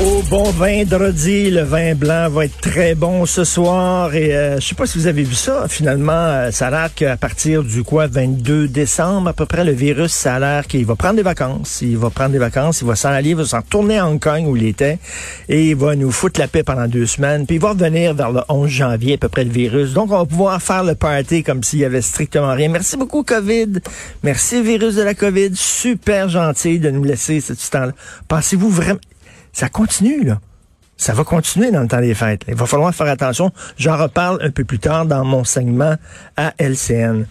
Au bon vendredi, le vin blanc va être très bon ce soir et euh, je sais pas si vous avez vu ça. Finalement, euh, ça a l'air qu'à partir du quoi 22 décembre à peu près, le virus, ça a l'air qu'il va prendre des vacances. Il va prendre des vacances, il va s'en aller, il va s'en retourner à Hong Kong où il était et il va nous foutre la paix pendant deux semaines. Puis il va revenir vers le 11 janvier à peu près le virus. Donc on va pouvoir faire le party comme s'il y avait strictement rien. Merci beaucoup Covid. Merci virus de la Covid. Super gentil de nous laisser ce temps-là. Pensez-vous vraiment ça continue, là. Ça va continuer dans le temps des fêtes. Il va falloir faire attention. J'en reparle un peu plus tard dans mon segment à LCN.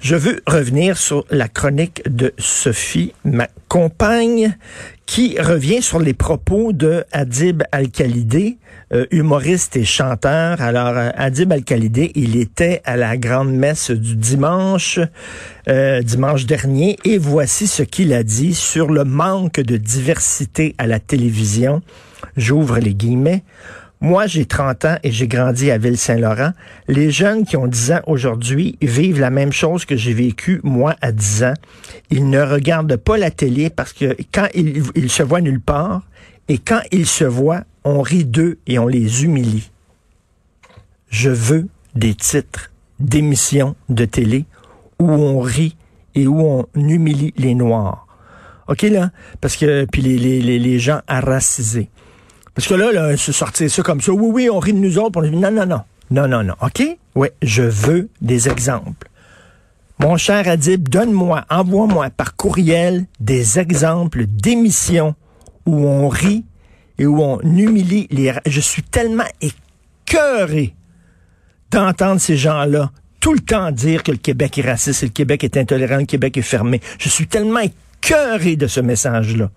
Je veux revenir sur la chronique de Sophie, ma compagne, qui revient sur les propos de Adib Al-Khalidé, euh, humoriste et chanteur. Alors, euh, Adib Al-Khalidé, il était à la grande messe du dimanche, euh, dimanche dernier, et voici ce qu'il a dit sur le manque de diversité à la télévision. J'ouvre les guillemets. Moi, j'ai 30 ans et j'ai grandi à Ville-Saint-Laurent. Les jeunes qui ont 10 ans aujourd'hui vivent la même chose que j'ai vécu, moi, à 10 ans. Ils ne regardent pas la télé parce que quand ils, se voient nulle part, et quand ils se voient, on rit d'eux et on les humilie. Je veux des titres d'émissions de télé où on rit et où on humilie les Noirs. OK, là? Parce que, puis les, les, les, gens. Parce que là, là, se sortir ça comme ça, oui, oui, on rit de nous autres, non, non, non, non, non, non, OK? Oui, je veux des exemples. Mon cher Adib, donne-moi, envoie-moi par courriel des exemples d'émissions où on rit et où on humilie les... Je suis tellement écœuré d'entendre ces gens-là tout le temps dire que le Québec est raciste, le Québec est intolérant, le Québec est fermé. Je suis tellement écœuré de ce message-là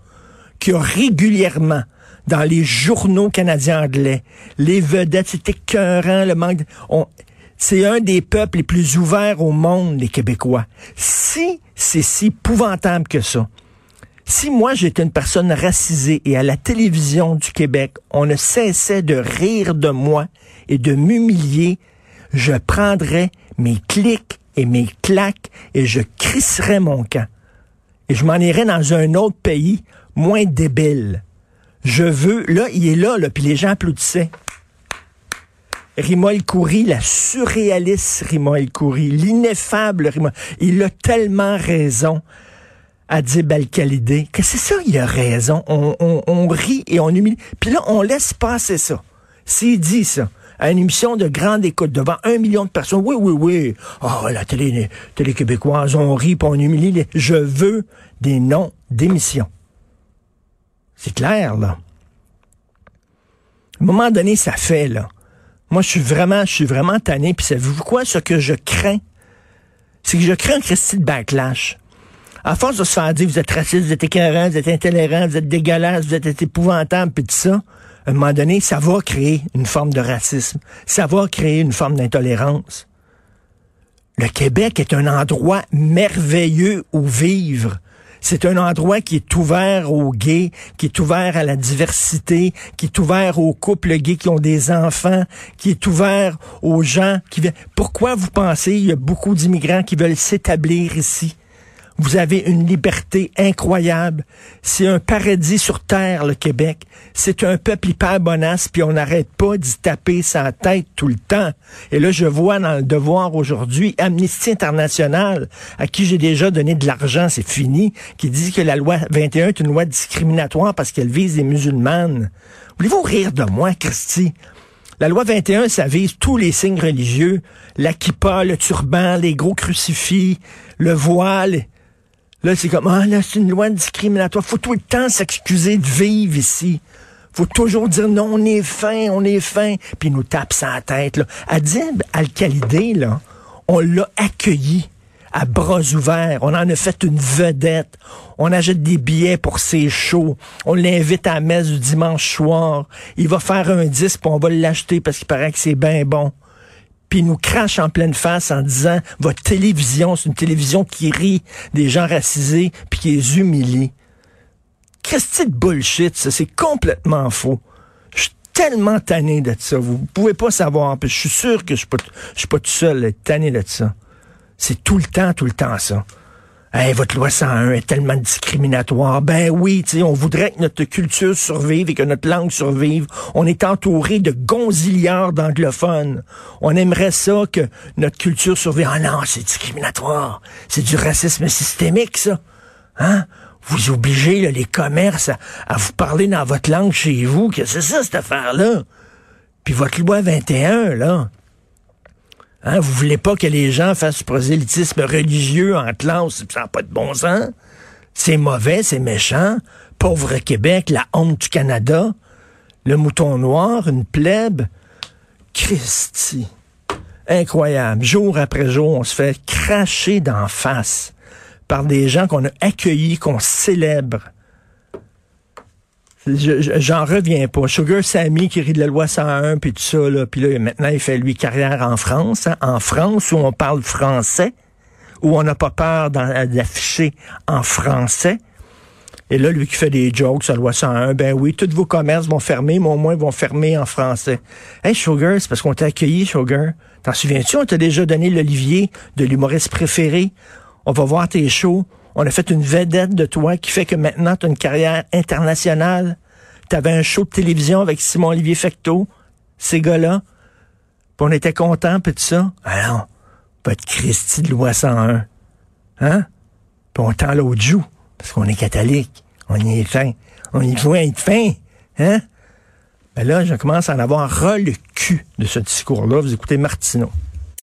qu'il y a régulièrement dans les journaux canadiens anglais, les vedettes, c'est écœurant, le manque... De, on, c'est un des peuples les plus ouverts au monde, les Québécois. Si c'est si épouvantable que ça, si moi j'étais une personne racisée et à la télévision du Québec, on ne cessait de rire de moi et de m'humilier, je prendrais mes clics et mes claques et je crisserais mon camp. Et je m'en irais dans un autre pays moins débile. Je veux, là, il est là, là puis les gens applaudissaient. Rima El Khoury, la surréaliste Rima El l'ineffable Rima, il a tellement raison. Adib Al-Khalidé, que c'est ça, il a raison. On, on, on, rit et on humilie. Puis là, on laisse passer ça. S'il dit ça, à une émission de grande écoute devant un million de personnes, oui, oui, oui. Oh, la télé, télé québécoise, on rit puis on humilie. Je veux des noms d'émissions. C'est clair, là. À un moment donné, ça fait, là. Moi, je suis vraiment, je suis vraiment tanné. Puis savez-vous quoi? Ce que je crains, c'est que je crains un Christy de backlash. À force de se faire dire, vous êtes raciste, vous êtes écœurant, vous êtes intolérant, vous êtes dégueulasse, vous êtes épouvantable, puis tout ça, à un moment donné, ça va créer une forme de racisme. Ça va créer une forme d'intolérance. Le Québec est un endroit merveilleux où vivre. C'est un endroit qui est ouvert aux gays, qui est ouvert à la diversité, qui est ouvert aux couples gays qui ont des enfants, qui est ouvert aux gens qui. Pourquoi vous pensez il y a beaucoup d'immigrants qui veulent s'établir ici? Vous avez une liberté incroyable. C'est un paradis sur terre, le Québec. C'est un peuple hyper bonasse, puis on n'arrête pas d'y taper sa tête tout le temps. Et là, je vois dans le devoir aujourd'hui Amnesty International, à qui j'ai déjà donné de l'argent, c'est fini, qui dit que la loi 21 est une loi discriminatoire parce qu'elle vise les musulmanes. Voulez-vous rire de moi, Christy? La loi 21, ça vise tous les signes religieux. La kippa, le turban, les gros crucifix, le voile. Là, c'est comme, ah, là, c'est une loi discriminatoire. Faut tout le temps s'excuser de vivre ici. Faut toujours dire non, on est fin, on est fin. Puis il nous tape sa tête, là. Adib Al-Khalidé, là, on l'a accueilli à bras ouverts. On en a fait une vedette. On achète des billets pour ses shows. On l'invite à la messe du dimanche soir. Il va faire un disque, puis on va l'acheter parce qu'il paraît que c'est bien bon puis il nous crache en pleine face en disant votre télévision, c'est une télévision qui rit des gens racisés puis qui les humilie. Qu'est-ce que de bullshit, ça? C'est complètement faux. Je suis tellement tanné de ça. Vous pouvez pas savoir. Je suis sûr que je suis pas, suis pas tout seul à être tanné de ça. C'est tout le temps, tout le temps ça. Hey, votre loi 101 est tellement discriminatoire. Ben oui, on voudrait que notre culture survive et que notre langue survive. On est entouré de gonzillards d'anglophones. On aimerait ça que notre culture survive. Ah non, c'est discriminatoire. C'est du racisme systémique, ça. Hein? Vous obligez les commerces à, à, vous parler dans votre langue chez vous. Que c'est ça, cette affaire-là? Puis votre loi 21, là, Hein, vous voulez pas que les gens fassent du prosélytisme religieux en classe, ça n'a pas de bon sens. C'est mauvais, c'est méchant. Pauvre Québec, la honte du Canada, le mouton noir, une plèbe. Christy. Incroyable. Jour après jour, on se fait cracher d'en face par des gens qu'on a accueillis, qu'on célèbre. J'en reviens pas. Sugar Sammy qui rit de la loi 101 puis tout ça là, puis là maintenant il fait lui carrière en France, hein. en France où on parle français, où on n'a pas peur d'afficher en français. Et là, lui qui fait des jokes sur la loi 101, ben oui, tous vos commerces vont fermer, mais au moins vont fermer en français. Hey Sugar, c'est parce qu'on t'a accueilli, Sugar. T'en souviens-tu, on t'a déjà donné l'Olivier de l'humoriste préféré. On va voir tes shows. On a fait une vedette de toi qui fait que maintenant tu as une carrière internationale. Tu avais un show de télévision avec Simon-Olivier Fecteau, ces gars-là. Puis on était contents, puis tout ça. Alors, votre Christie de loi 101. Hein? Puis on tend l'autre joue, parce qu'on est catholique. On y est fin. On y veut être fin. Hein? Ben là, je commence à en avoir ras le cul de ce discours-là. Vous écoutez Martineau.